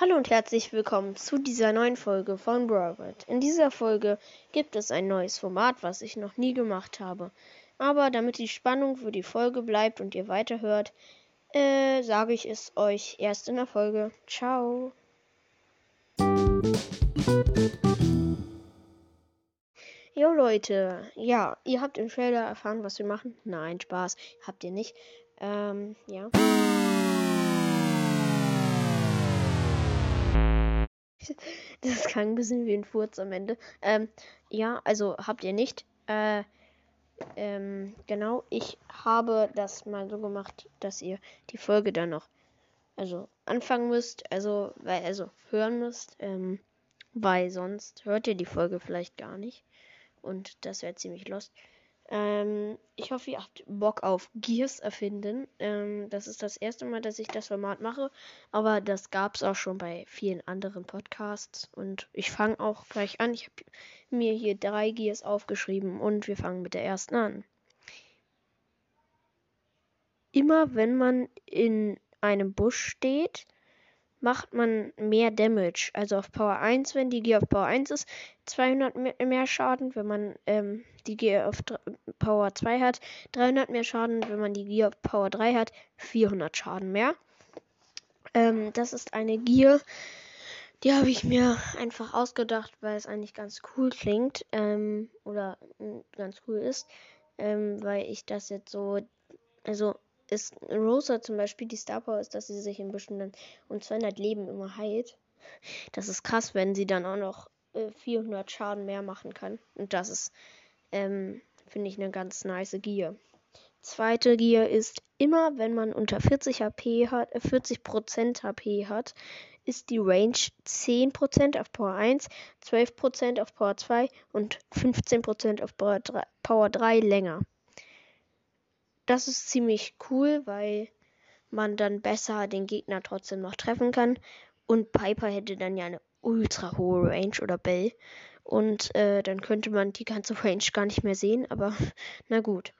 Hallo und herzlich willkommen zu dieser neuen Folge von Broward. In dieser Folge gibt es ein neues Format, was ich noch nie gemacht habe. Aber damit die Spannung für die Folge bleibt und ihr weiterhört, äh, sage ich es euch erst in der Folge. Ciao. Jo Leute, ja, ihr habt im Trailer erfahren, was wir machen. Nein, Spaß, habt ihr nicht. Ähm, ja. Das klang ein bisschen wie ein Furz am Ende. Ähm, ja, also habt ihr nicht. Äh, ähm, genau, ich habe das mal so gemacht, dass ihr die Folge dann noch, also anfangen müsst, also, weil, also hören müsst, ähm, weil sonst hört ihr die Folge vielleicht gar nicht. Und das wäre ziemlich lost. Ähm, ich hoffe, ihr habt Bock auf Gears erfinden. Ähm, das ist das erste Mal, dass ich das Format mache, aber das gab es auch schon bei vielen anderen Podcasts. Und ich fange auch gleich an. Ich habe mir hier drei Gears aufgeschrieben und wir fangen mit der ersten an. Immer wenn man in einem Busch steht, macht man mehr Damage. Also auf Power 1, wenn die Gear auf Power 1 ist, 200 mehr Schaden. Wenn man ähm, die Gear auf Power 2 hat, 300 mehr Schaden. Wenn man die Gear auf Power 3 hat, 400 Schaden mehr. Ähm, das ist eine Gear, die habe ich mir einfach ausgedacht, weil es eigentlich ganz cool klingt. Ähm, oder äh, ganz cool ist. Ähm, weil ich das jetzt so. Also ist Rosa zum Beispiel, die Star Power ist, dass sie sich in Büschen um 200 Leben immer heilt. Das ist krass, wenn sie dann auch noch äh, 400 Schaden mehr machen kann. Und das ist, ähm, finde ich, eine ganz nice Gier. Zweite Gier ist immer, wenn man unter 40 HP hat, äh, 40% HP hat, ist die Range 10% auf Power 1, 12% auf Power 2 und 15% auf Power 3, Power 3 länger das ist ziemlich cool, weil man dann besser den Gegner trotzdem noch treffen kann. Und Piper hätte dann ja eine ultra hohe Range oder Bell. Und äh, dann könnte man die ganze Range gar nicht mehr sehen. Aber na gut.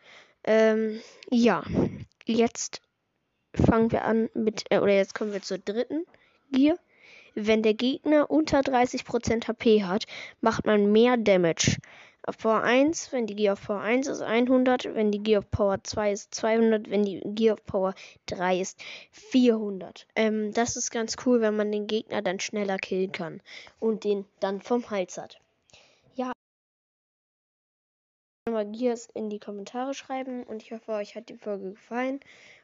Ähm, ja, jetzt fangen wir an mit, äh, oder jetzt kommen wir zur dritten Gear. Wenn der Gegner unter 30% HP hat, macht man mehr Damage auf Power 1, wenn die Gear auf Power 1 ist 100, wenn die Gear auf Power 2 ist 200, wenn die Gear auf Power 3 ist 400. Ähm, das ist ganz cool, wenn man den Gegner dann schneller killen kann und den dann vom Hals hat. Ja. Mal Gears in die Kommentare schreiben und ich hoffe, euch hat die Folge gefallen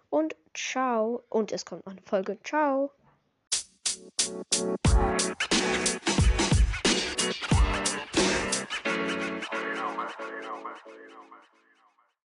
und ciao. Und es kommt noch eine Folge. Ciao.